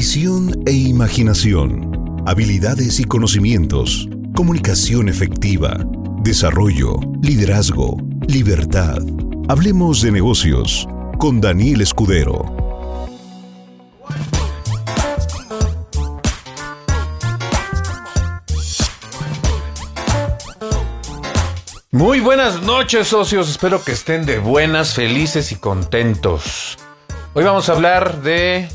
Visión e imaginación. Habilidades y conocimientos. Comunicación efectiva. Desarrollo. Liderazgo. Libertad. Hablemos de negocios con Daniel Escudero. Muy buenas noches socios, espero que estén de buenas, felices y contentos. Hoy vamos a hablar de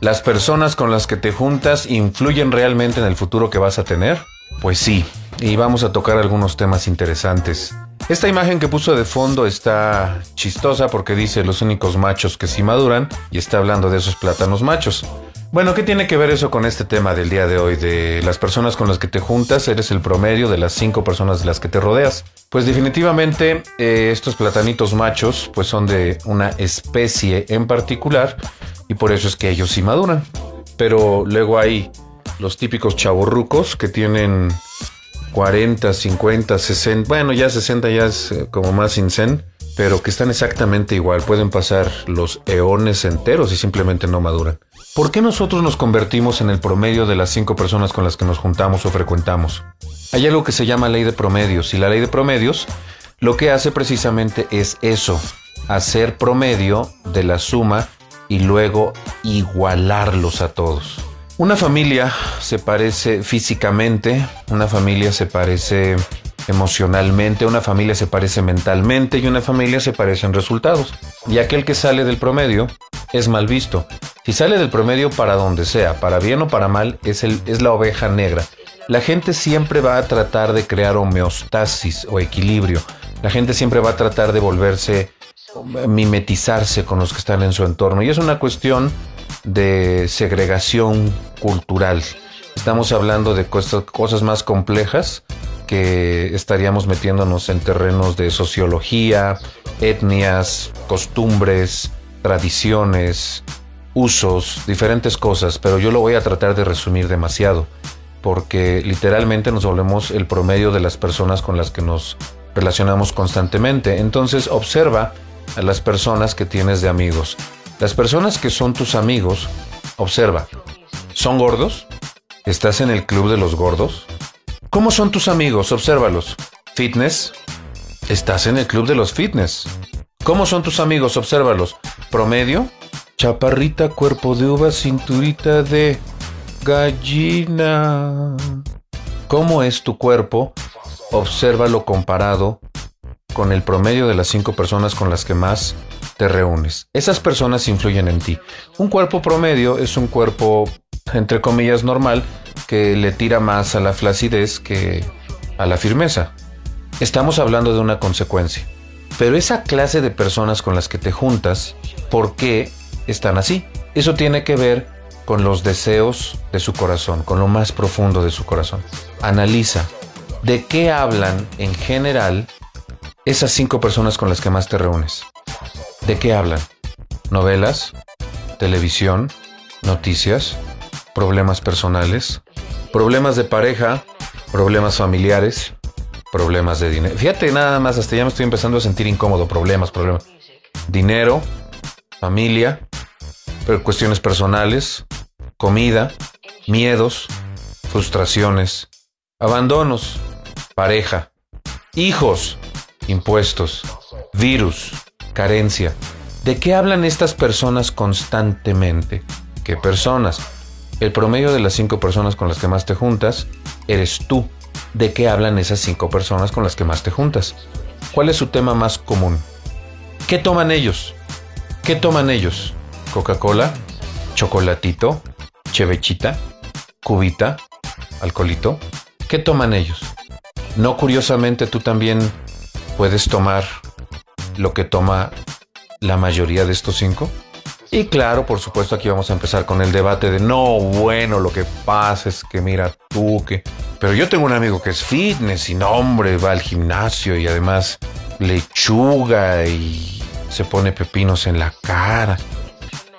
las personas con las que te juntas influyen realmente en el futuro que vas a tener. Pues sí, y vamos a tocar algunos temas interesantes. Esta imagen que puso de fondo está chistosa porque dice los únicos machos que sí maduran y está hablando de esos plátanos machos. Bueno, ¿qué tiene que ver eso con este tema del día de hoy? De las personas con las que te juntas, eres el promedio de las cinco personas de las que te rodeas. Pues definitivamente eh, estos platanitos machos pues son de una especie en particular y por eso es que ellos sí maduran. Pero luego hay los típicos chavorrucos que tienen 40, 50, 60, bueno ya 60 ya es eh, como más incen, pero que están exactamente igual, pueden pasar los eones enteros y simplemente no maduran. ¿Por qué nosotros nos convertimos en el promedio de las cinco personas con las que nos juntamos o frecuentamos? Hay algo que se llama ley de promedios y la ley de promedios lo que hace precisamente es eso, hacer promedio de la suma y luego igualarlos a todos. Una familia se parece físicamente, una familia se parece emocionalmente, una familia se parece mentalmente y una familia se parece en resultados. Y aquel que sale del promedio es mal visto. Si sale del promedio para donde sea, para bien o para mal, es, el, es la oveja negra. La gente siempre va a tratar de crear homeostasis o equilibrio. La gente siempre va a tratar de volverse, mimetizarse con los que están en su entorno. Y es una cuestión de segregación cultural. Estamos hablando de cosas, más complejas que estaríamos metiéndonos en terrenos de sociología, etnias, costumbres, tradiciones, usos, diferentes cosas, pero yo lo voy a tratar de resumir demasiado, porque literalmente nos volvemos el promedio de las personas con las que nos relacionamos constantemente. Entonces observa a las personas que tienes de amigos. Las personas que son tus amigos, observa, ¿son gordos? ¿Estás en el club de los gordos? ¿Cómo son tus amigos? Obsérvalos. ¿Fitness? ¿Estás en el club de los fitness? ¿Cómo son tus amigos? Obsérvalos. ¿Promedio? Chaparrita, cuerpo de uva, cinturita de gallina. ¿Cómo es tu cuerpo? Obsérvalo comparado con el promedio de las cinco personas con las que más te reúnes. Esas personas influyen en ti. Un cuerpo promedio es un cuerpo, entre comillas, normal, que le tira más a la flacidez que a la firmeza. Estamos hablando de una consecuencia. Pero esa clase de personas con las que te juntas, ¿por qué están así. Eso tiene que ver con los deseos de su corazón, con lo más profundo de su corazón. Analiza de qué hablan en general esas cinco personas con las que más te reúnes. ¿De qué hablan? Novelas, televisión, noticias, problemas personales, problemas de pareja, problemas familiares, problemas de dinero. Fíjate nada más, hasta ya me estoy empezando a sentir incómodo. Problemas, problemas. Dinero, familia, cuestiones personales, comida, miedos, frustraciones, abandonos, pareja, hijos, impuestos, virus, carencia. ¿De qué hablan estas personas constantemente? ¿Qué personas? El promedio de las cinco personas con las que más te juntas eres tú. ¿De qué hablan esas cinco personas con las que más te juntas? ¿Cuál es su tema más común? ¿Qué toman ellos? ¿Qué toman ellos? Coca-Cola, chocolatito, chevechita, cubita, alcoholito. ¿Qué toman ellos? No curiosamente tú también puedes tomar lo que toma la mayoría de estos cinco. Y claro, por supuesto, aquí vamos a empezar con el debate de no, bueno, lo que pasa es que mira tú que... Pero yo tengo un amigo que es fitness y no, hombre, va al gimnasio y además lechuga y se pone pepinos en la cara.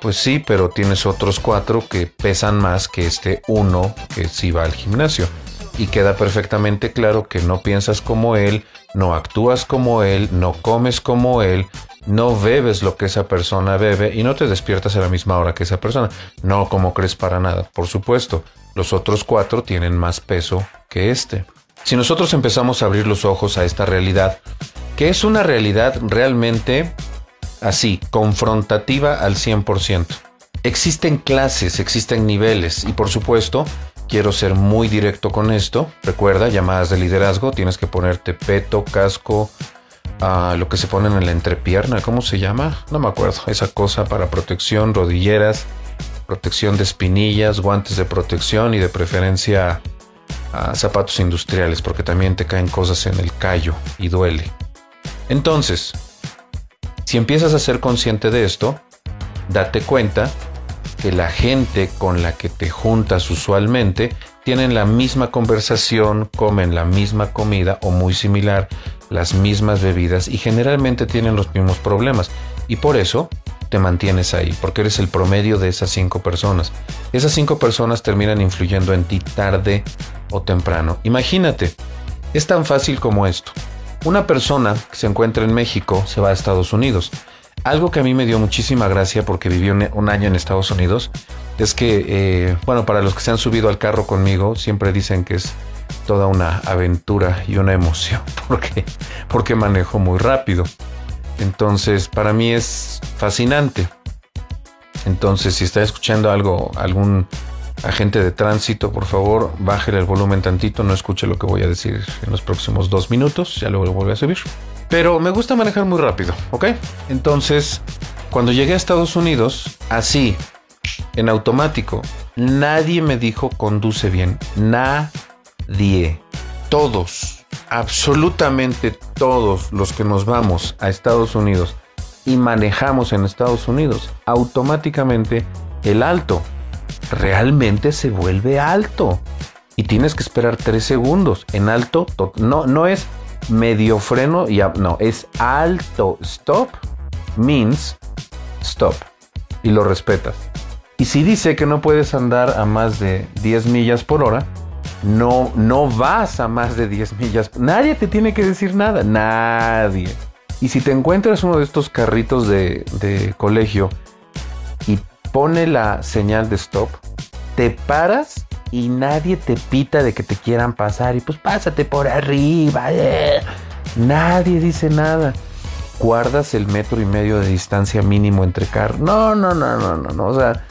Pues sí, pero tienes otros cuatro que pesan más que este uno que sí va al gimnasio. Y queda perfectamente claro que no piensas como él, no actúas como él, no comes como él, no bebes lo que esa persona bebe y no te despiertas a la misma hora que esa persona. No como crees para nada. Por supuesto, los otros cuatro tienen más peso que este. Si nosotros empezamos a abrir los ojos a esta realidad, que es una realidad realmente así, confrontativa al 100%. Existen clases, existen niveles y por supuesto, quiero ser muy directo con esto. Recuerda, llamadas de liderazgo, tienes que ponerte peto, casco, lo que se ponen en la entrepierna, ¿cómo se llama? No me acuerdo. Esa cosa para protección, rodilleras, protección de espinillas, guantes de protección y de preferencia zapatos industriales, porque también te caen cosas en el callo y duele. Entonces, si empiezas a ser consciente de esto, date cuenta que la gente con la que te juntas usualmente tienen la misma conversación, comen la misma comida o muy similar, las mismas bebidas y generalmente tienen los mismos problemas. Y por eso te mantienes ahí, porque eres el promedio de esas cinco personas. Esas cinco personas terminan influyendo en ti tarde o temprano. Imagínate, es tan fácil como esto. Una persona que se encuentra en México se va a Estados Unidos. Algo que a mí me dio muchísima gracia porque viví un, año en Estados Unidos es que, eh, bueno, para los que se han subido al carro conmigo, siempre dicen que es toda una aventura y una emoción porque, porque manejo muy rápido. Entonces, para mí es fascinante. Entonces, si está escuchando algo, algún agente de tránsito, por favor, bájele el volumen tantito, no escuche lo que voy a decir en los próximos dos minutos, ya luego lo vuelvo a subir. Pero me gusta manejar muy rápido, ¿ok? Entonces, cuando llegué a Estados Unidos, así, en automático, nadie me dijo conduce bien, nadie, todos, absolutamente todos los que nos vamos a Estados Unidos y manejamos en Estados Unidos, automáticamente el alto realmente se vuelve alto. Y tienes que esperar tres segundos. En alto, no, no es medio freno, y no, es alto. Stop means stop. Y lo respetas. Y si dice que no puedes andar a más de 10 millas por hora, no, no vas a más de 10 millas. Nadie te tiene que decir nada. Nadie. Y si te encuentras uno de estos carritos de, de colegio y pone la señal de stop, te paras y nadie te pita de que te quieran pasar y pues pásate por arriba. Eh. Nadie dice nada. Guardas el metro y medio de distancia mínimo entre carros. No, no, no, no, no, no. O sea,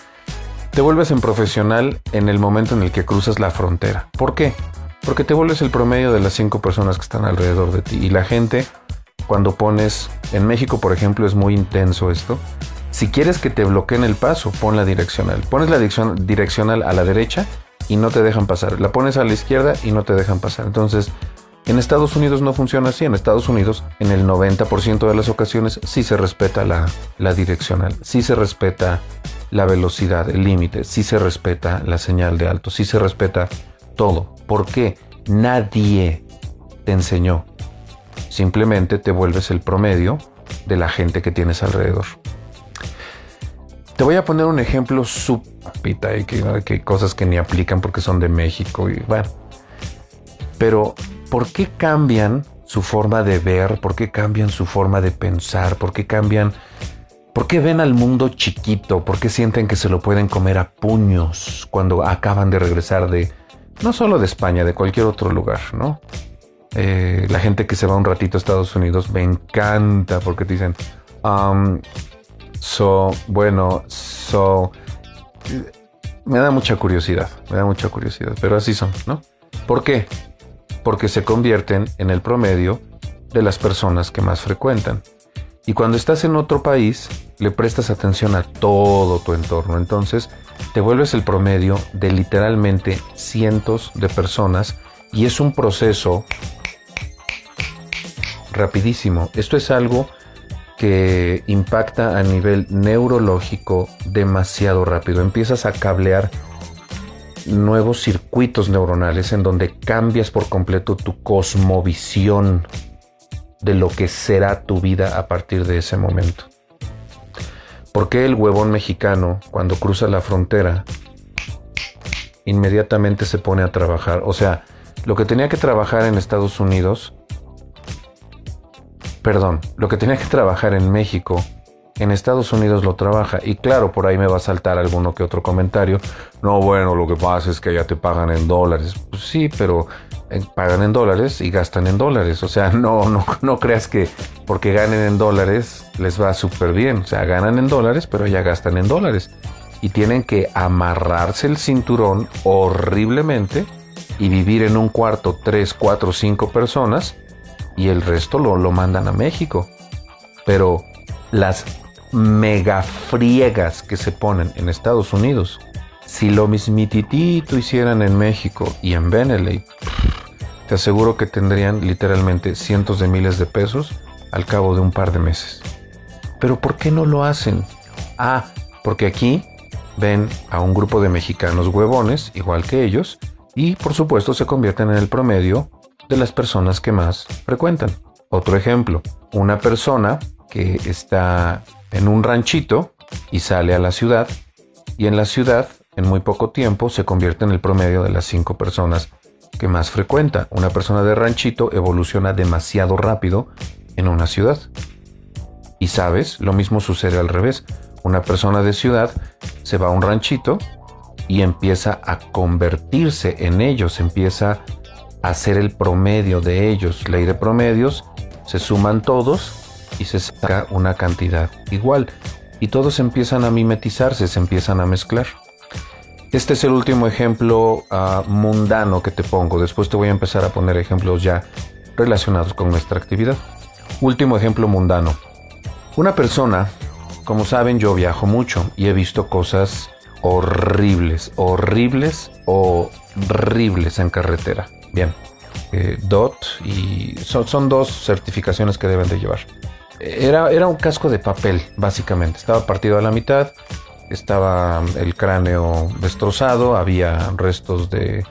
te vuelves en profesional en el momento en el que cruzas la frontera. ¿Por qué? Porque te vuelves el promedio de las cinco personas que están alrededor de ti. Y la gente, cuando pones, en México por ejemplo es muy intenso esto, si quieres que te bloqueen el paso, pon la direccional. Pones la direccional a la derecha y no te dejan pasar. La pones a la izquierda y no te dejan pasar. Entonces, en Estados Unidos no funciona así. En Estados Unidos, en el 90% de las ocasiones, sí se respeta la, la direccional, sí se respeta la velocidad, el límite, sí se respeta la señal de alto, sí se respeta todo. ¿Por qué? Nadie te enseñó. Simplemente te vuelves el promedio de la gente que tienes alrededor. Te voy a poner un ejemplo supita y que, hay cosas que ni aplican porque son de México y bueno. Pero, ¿por qué cambian su forma de ver? ¿Por qué cambian su forma de pensar? ¿Por qué cambian? ¿Por qué ven al mundo chiquito? ¿Por qué sienten que se lo pueden comer a puños cuando acaban de regresar de, no solo de España, de cualquier otro lugar, ¿no? Eh, la gente que se va un ratito a Estados Unidos me encanta porque te dicen, um, So, bueno, so. Me da mucha curiosidad, me da mucha curiosidad, pero así son, ¿no? ¿Por qué? Porque se convierten en el promedio de las personas que más frecuentan. Y cuando estás en otro país, le prestas atención a todo tu entorno. Entonces, te vuelves el promedio de literalmente cientos de personas y es un proceso rapidísimo. Esto es algo que impacta a nivel neurológico demasiado rápido. Empiezas a cablear nuevos circuitos neuronales en donde cambias por completo tu cosmovisión de lo que será tu vida a partir de ese momento. ¿Por qué el huevón mexicano, cuando cruza la frontera, inmediatamente se pone a trabajar? O sea, lo que tenía que trabajar en Estados Unidos perdón, lo que tenía que trabajar en México, en Estados Unidos lo trabaja. Y claro, por ahí me va a saltar alguno que otro comentario. No, bueno, lo que pasa es que ya te pagan en dólares. Pues sí, pero eh, pagan en dólares y gastan en dólares. O sea, no, no, no creas que porque ganen en dólares les va súper bien. O sea, ganan en dólares, pero ya gastan en dólares. Y tienen que amarrarse el cinturón horriblemente y vivir en un cuarto 3, 4, 5 personas y el resto lo, lo mandan a México. Pero las mega friegas que se ponen en Estados Unidos, si lo mismititito hicieran en México y en Beneley, te aseguro que tendrían literalmente cientos de miles de pesos al cabo de un par de meses. Pero ¿por qué no lo hacen? Ah, porque aquí ven a un grupo de mexicanos huevones, igual que ellos, y por supuesto se convierten en el promedio de las personas que más frecuentan. Otro ejemplo, una persona que está en un ranchito y sale a la ciudad y en la ciudad en muy poco tiempo se convierte en el promedio de las cinco personas que más frecuenta. Una persona de ranchito evoluciona demasiado rápido en una ciudad. Y sabes, lo mismo sucede al revés. Una persona de ciudad se va a un ranchito y empieza a convertirse en ellos, empieza a ser el promedio de ellos. Ley de promedios, se suman todos y se saca una cantidad igual. Y todos empiezan a mimetizarse, se empiezan a mezclar. Este es el último ejemplo ah, mundano que te pongo. Después te voy a empezar a poner ejemplos ya relacionados con nuestra actividad. Último ejemplo mundano. Una persona, como saben, yo viajo mucho y he visto cosas horribles, horribles, horribles en carretera. Bien, eh, DOT y son, son, dos certificaciones que deben de llevar. Era, era un casco de papel, básicamente. Estaba partido a la mitad, estaba el cráneo destrozado, había restos de,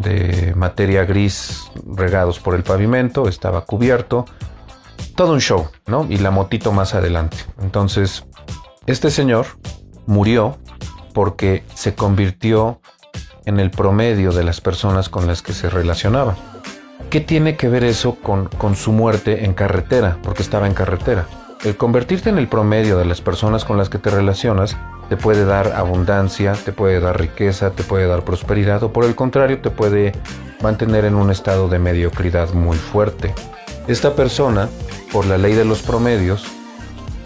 de materia gris regados por el pavimento, estaba cubierto. Todo un show, ¿no? Y la motito más adelante. Entonces, este señor murió porque se convirtió en el promedio de las personas con las que se relacionaba. ¿Qué tiene que ver eso con, con su muerte en carretera? Porque estaba en carretera. El convertirte en el promedio de las personas con las que te relacionas te puede dar abundancia, te puede dar riqueza, te puede dar prosperidad o por el contrario te puede mantener en un estado de mediocridad muy fuerte. Esta persona, por la ley de los promedios,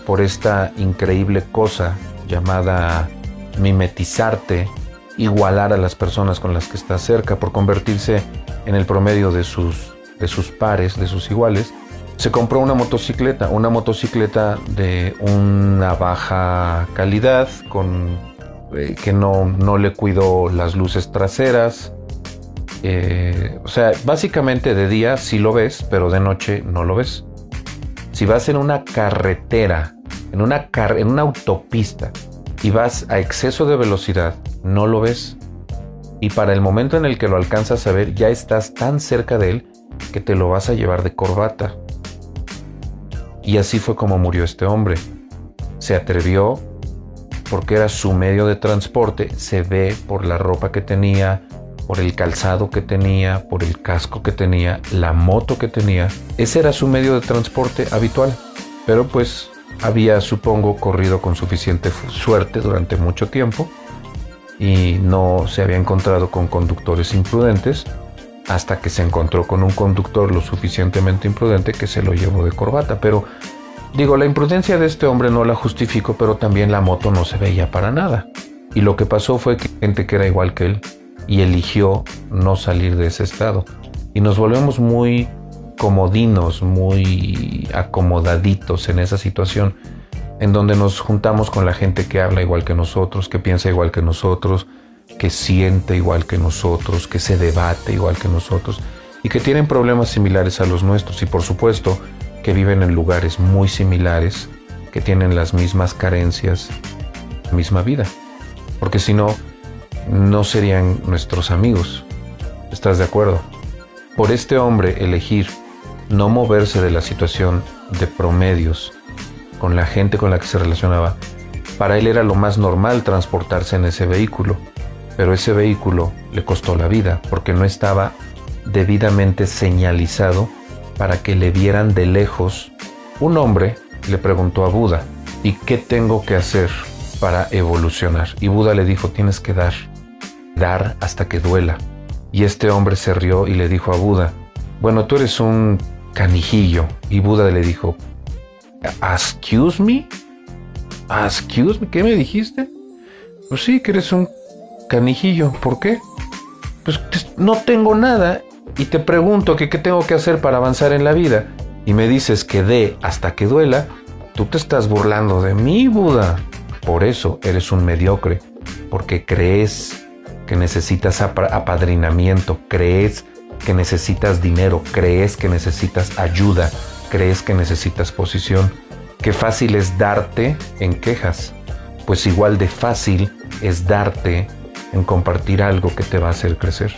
por esta increíble cosa llamada mimetizarte, igualar a las personas con las que está cerca, por convertirse en el promedio de sus, de sus pares, de sus iguales, se compró una motocicleta, una motocicleta de una baja calidad, con, eh, que no, no, le cuidó las luces traseras. Eh, o sea, básicamente de día sí lo ves, pero de noche no lo ves. Si vas en una carretera, en una, car en una autopista, y vas a exceso de velocidad, no lo ves. Y para el momento en el que lo alcanzas a ver, ya estás tan cerca de él que te lo vas a llevar de corbata. Y así fue como murió este hombre. Se atrevió porque era su medio de transporte, se ve por la ropa que tenía, por el calzado que tenía, por el casco que tenía, la moto que tenía. Ese era su medio de transporte habitual. Pero pues había, supongo, corrido con suficiente suerte durante mucho tiempo y no se había encontrado con conductores imprudentes hasta que se encontró con un conductor lo suficientemente imprudente que se lo llevó de corbata. Pero digo, la imprudencia de este hombre no la justifico, pero también la moto no se veía para nada. Y lo que pasó fue que gente que era igual que él y eligió no salir de ese estado. Y nos volvemos muy comodinos, muy acomodaditos en esa situación, en donde nos juntamos con la gente que habla igual que nosotros, que piensa igual que nosotros, que siente igual que nosotros, que se debate igual que nosotros y que tienen problemas similares a los nuestros y por supuesto que viven en lugares muy similares, que tienen las mismas carencias, misma vida. Porque si no, no serían nuestros amigos. ¿Estás de acuerdo? Por este hombre elegir no moverse de la situación de promedios con la gente con la que se relacionaba, para él era lo más normal transportarse en ese vehículo pero ese vehículo le costó la vida porque no estaba debidamente señalizado para que le vieran de lejos, un hombre le preguntó a Buda, ¿y qué tengo que hacer para evolucionar? Y Buda le dijo, tienes que dar, dar hasta que duela. Y este hombre se rió y le dijo a Buda, bueno, tú eres un canijillo. Y Buda le dijo, ¿excuse me? ¿Excuse me? ¿Qué me dijiste? Pues sí, que eres un canijillo. ¿Por qué? Pues no tengo nada y te pregunto que qué tengo que hacer para avanzar en la vida y me dices que dé hasta que duela, tú te estás burlando de mí, Buda. Por eso eres un mediocre, porque crees que necesitas apadrinamiento, crees que necesitas dinero, crees que necesitas ayuda, crees que necesitas posición. Qué fácil es darte en quejas, pues igual de fácil es darte en compartir algo que te va a hacer crecer.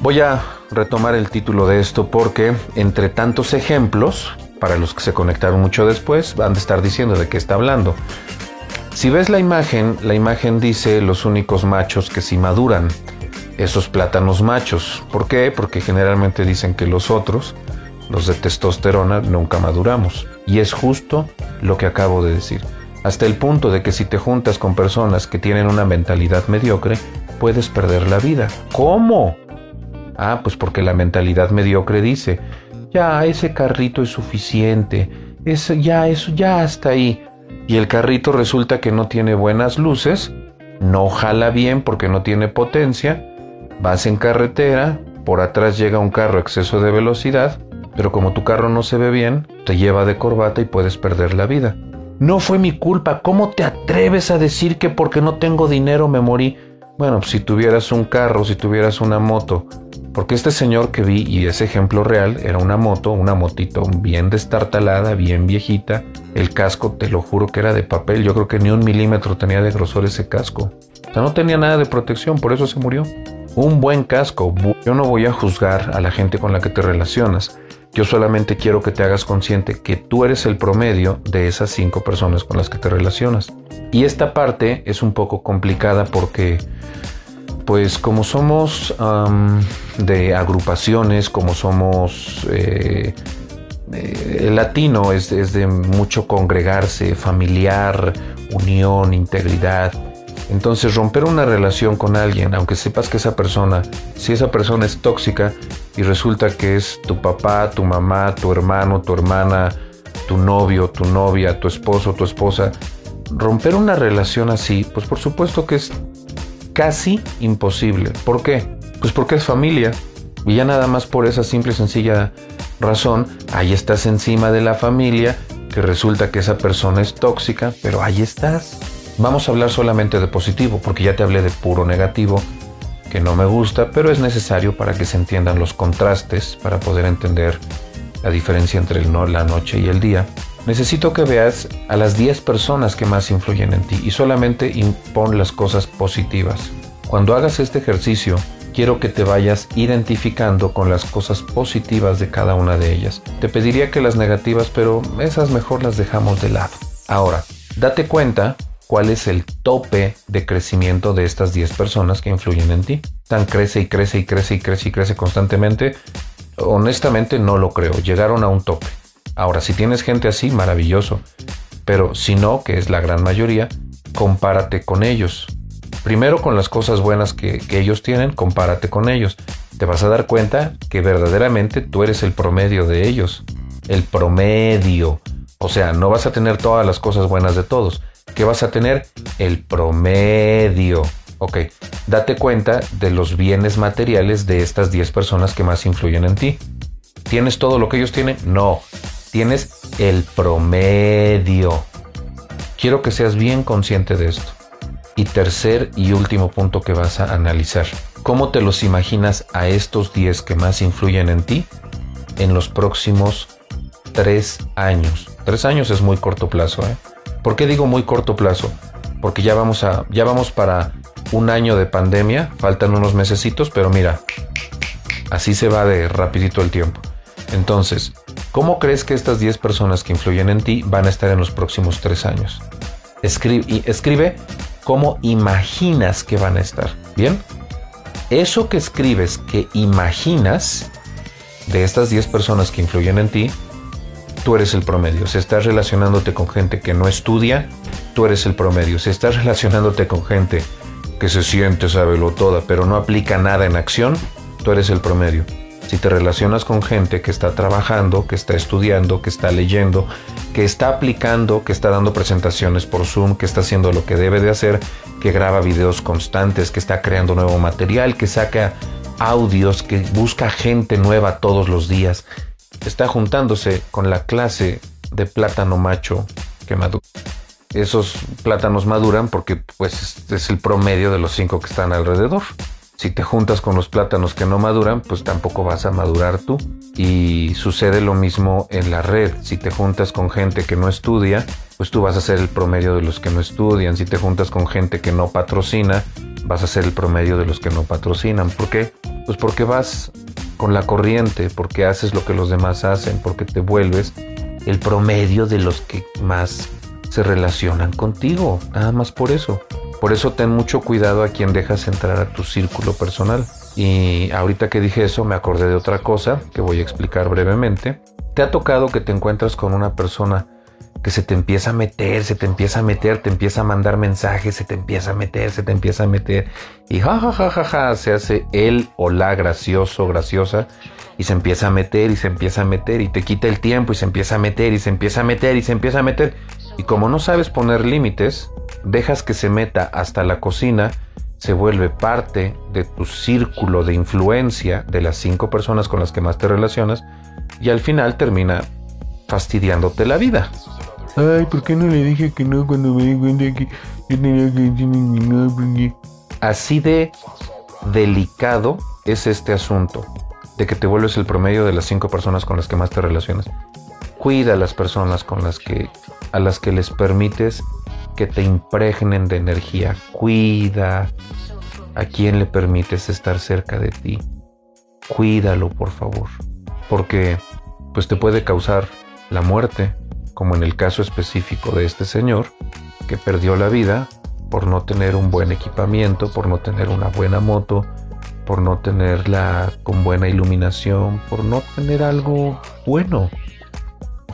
Voy a retomar el título de esto porque entre tantos ejemplos, para los que se conectaron mucho después, van a estar diciendo de qué está hablando. Si ves la imagen, la imagen dice los únicos machos que sí maduran, esos plátanos machos. ¿Por qué? Porque generalmente dicen que los otros, los de testosterona, nunca maduramos. Y es justo lo que acabo de decir. Hasta el punto de que si te juntas con personas que tienen una mentalidad mediocre, puedes perder la vida. ¿Cómo? Ah, pues porque la mentalidad mediocre dice, ya ese carrito es suficiente, eso ya eso ya está ahí. Y el carrito resulta que no tiene buenas luces, no jala bien porque no tiene potencia, vas en carretera, por atrás llega un carro a exceso de velocidad, pero como tu carro no se ve bien, te lleva de corbata y puedes perder la vida. No fue mi culpa, ¿cómo te atreves a decir que porque no tengo dinero me morí? Bueno, si tuvieras un carro, si tuvieras una moto, porque este señor que vi, y ese ejemplo real, era una moto, una motito bien destartalada, bien viejita. El casco, te lo juro que era de papel. Yo creo que ni un milímetro tenía de grosor ese casco. O sea, no tenía nada de protección, por eso se murió. Un buen casco. Yo no voy a juzgar a la gente con la que te relacionas. Yo solamente quiero que te hagas consciente que tú eres el promedio de esas cinco personas con las que te relacionas. Y esta parte es un poco complicada porque pues como somos de agrupaciones, como somos... Eh, eh, latino es, es, de mucho congregarse, familiar, unión, integridad. Entonces romper una relación con alguien, aunque sepas que esa persona, si esa persona es tóxica y resulta que es tu papá, tu mamá, tu hermano, tu hermana, tu novio, tu novia, tu esposo, tu esposa, romper una relación así, pues por supuesto que es casi imposible. ¿Por qué? Pues porque es familia. Y ya nada más por esa simple y sencilla razón, ahí estás encima de la familia, que resulta que esa persona es tóxica, pero ahí estás. Vamos a hablar solamente de positivo, porque ya te hablé de puro negativo, que no me gusta, pero es necesario para que se entiendan los contrastes, para poder entender la diferencia entre el no, la noche y el día. Necesito que veas a las 10 personas que más influyen en ti y solamente impon las cosas positivas. Cuando hagas este ejercicio, quiero que te vayas identificando con las cosas positivas de cada una de ellas. Te pediría que las negativas, pero esas mejor las dejamos de lado. Ahora, date cuenta cuál es el tope de crecimiento de estas 10 personas que influyen en ti. Tan crece y crece y crece y crece y crece constantemente. Honestamente no lo creo. Llegaron a un tope. Ahora, si tienes gente así, maravilloso. Pero si no, que es la gran mayoría, compárate con ellos. Primero con las cosas buenas que, ellos tienen, compárate con ellos. Te vas a dar cuenta que verdaderamente tú eres el promedio de ellos. El promedio. O sea, no vas a tener todas las cosas buenas de todos. ¿Qué vas a tener? El promedio. Ok, date cuenta de los bienes materiales de estas 10 personas que más influyen en ti. ¿Tienes todo lo que ellos tienen? No tienes el promedio. Quiero que seas bien consciente de esto. Y tercer y último punto que vas a analizar. ¿Cómo te los imaginas a estos 10 que más influyen en ti en los próximos 3 años? 3 años es muy corto plazo. ¿eh? ¿Por qué digo muy corto plazo? Porque ya vamos, a, ya vamos para un año de pandemia. Faltan unos mesecitos, pero mira, así se va de rapidito el tiempo. Entonces, ¿Cómo crees que estas 10 personas que influyen en ti van a estar en los próximos 3 años? Escribe, escribe cómo imaginas que van a estar. ¿Bien? Eso que escribes, que imaginas, de estas 10 personas que influyen en ti, tú eres el promedio. Si estás relacionándote con gente que no estudia, tú eres el promedio. Si estás relacionándote con gente que se siente, lo toda, pero no aplica nada en acción, tú eres el promedio. Si te relacionas con gente que está trabajando, que está estudiando, que está leyendo, que está aplicando, que está dando presentaciones por Zoom, que está haciendo lo que debe de hacer, que graba videos constantes, que está creando nuevo material, que saca audios, que busca gente nueva todos los días, está juntándose con la clase de plátano macho que madura. Esos plátanos maduran porque pues es el promedio de los cinco que están alrededor. Si te juntas con los plátanos que no maduran, pues tampoco vas a madurar tú. Y sucede lo mismo en la red. Si te juntas con gente que no estudia, pues tú vas a ser el promedio de los que no estudian. Si te juntas con gente que no patrocina, vas a ser el promedio de los que no patrocinan. ¿Por qué? Pues porque vas con la corriente, porque haces lo que los demás hacen, porque te vuelves el promedio de los que más se relacionan contigo. Nada más por eso. Por eso ten mucho cuidado a quien dejas entrar a tu círculo personal. Y ahorita que dije eso me acordé de otra cosa que voy a explicar brevemente. ¿Te ha tocado que te encuentras con una persona que se te empieza a meter, se te empieza a meter, te empieza a mandar mensajes, se te empieza a meter, se te empieza a meter y ja ja ja ja ja se hace él o la gracioso, graciosa y se empieza a meter y se empieza a meter y te quita el tiempo y se empieza a meter y se empieza a meter y se empieza a meter y como no sabes poner límites, dejas que se meta hasta la cocina, se vuelve parte de tu círculo de influencia de las cinco personas con las que más te relacionas y al final termina fastidiándote la vida. Ay, ¿por qué no le dije que no cuando me di cuenta que yo tenía que decir Así de delicado es este asunto de que te vuelves el promedio de las cinco personas con las que más te relacionas. Cuida a las personas con las que a las que les permites que te impregnen de energía. Cuida a quien le permites estar cerca de ti. Cuídalo, por favor, porque pues te puede causar la muerte, como en el caso específico de este señor que perdió la vida por no tener un buen equipamiento, por no tener una buena moto, por no tenerla con buena iluminación, por no tener algo bueno.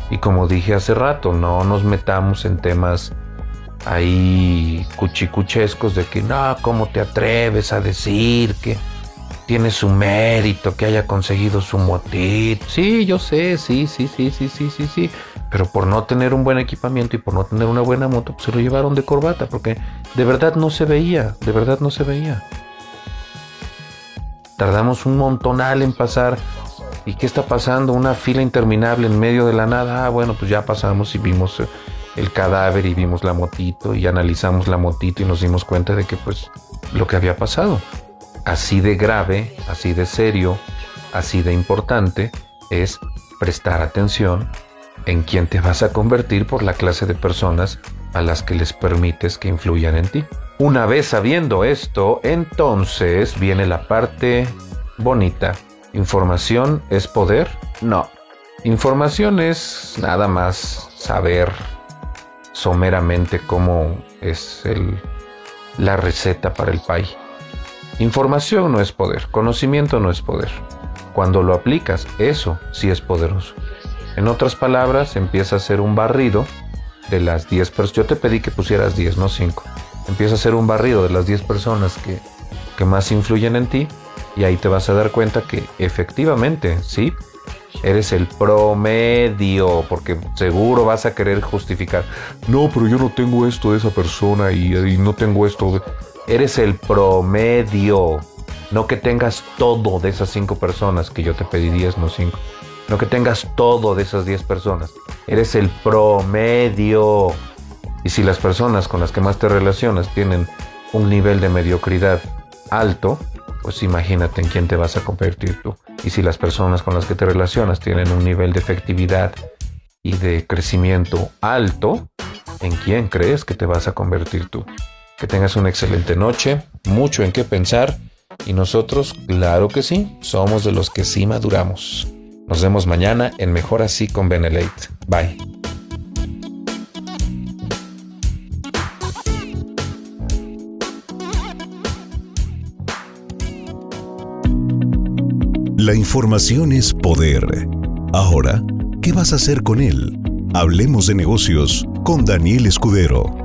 Y como dije hace rato, no nos metamos en temas ahí cuchicuchescos de que no, ¿cómo te atreves a decir que tiene su mérito, que haya conseguido su motito? Sí, yo sé, sí, sí, sí, sí, sí, sí, sí. Pero por no tener un buen equipamiento y por no tener una buena moto, pues se lo llevaron de corbata, porque de verdad no se veía, de verdad no se veía. Tardamos un montonal en pasar. ¿Y qué está pasando? Una fila interminable en medio de la nada. Ah, bueno, pues ya pasamos y vimos eh, el cadáver y vimos la motito y analizamos la motito y nos dimos cuenta de que pues lo que había pasado. Así de grave, así de serio, así de importante es prestar atención en quién te vas a convertir por la clase de personas a las que les permites que influyan en ti. Una vez sabiendo esto, entonces viene la parte bonita. ¿Información es poder? No. Información es nada más saber someramente cómo es el, la receta para el pay. Información no es poder, conocimiento no es poder. Cuando lo aplicas, eso sí es poderoso. En otras palabras, empieza a ser un barrido de las 10 personas. Yo te pedí que pusieras 10, no 5. Empieza a ser un barrido de las 10 personas que, que más influyen en ti y ahí te vas a dar cuenta que efectivamente, sí, eres el promedio, porque seguro vas a querer justificar. No, pero yo no tengo esto de esa persona y, no tengo esto. Eres el promedio. No que tengas todo de esas cinco personas, que yo te pedí 10, no 5. No que tengas todo de esas 10 personas. Eres el promedio. Y si las personas con las que más te relacionas tienen un nivel de mediocridad alto, pues imagínate en quién te vas a convertir tú. Y si las personas con las que te relacionas tienen un nivel de efectividad y de crecimiento alto, ¿en quién crees que te vas a convertir tú? Que tengas una excelente noche, mucho en qué pensar y nosotros, claro que sí, somos de los que sí maduramos. Nos vemos mañana en Mejor Así con Benelate. Bye. La información es poder. Ahora, ¿qué vas a hacer con él? Hablemos de negocios con Daniel Escudero.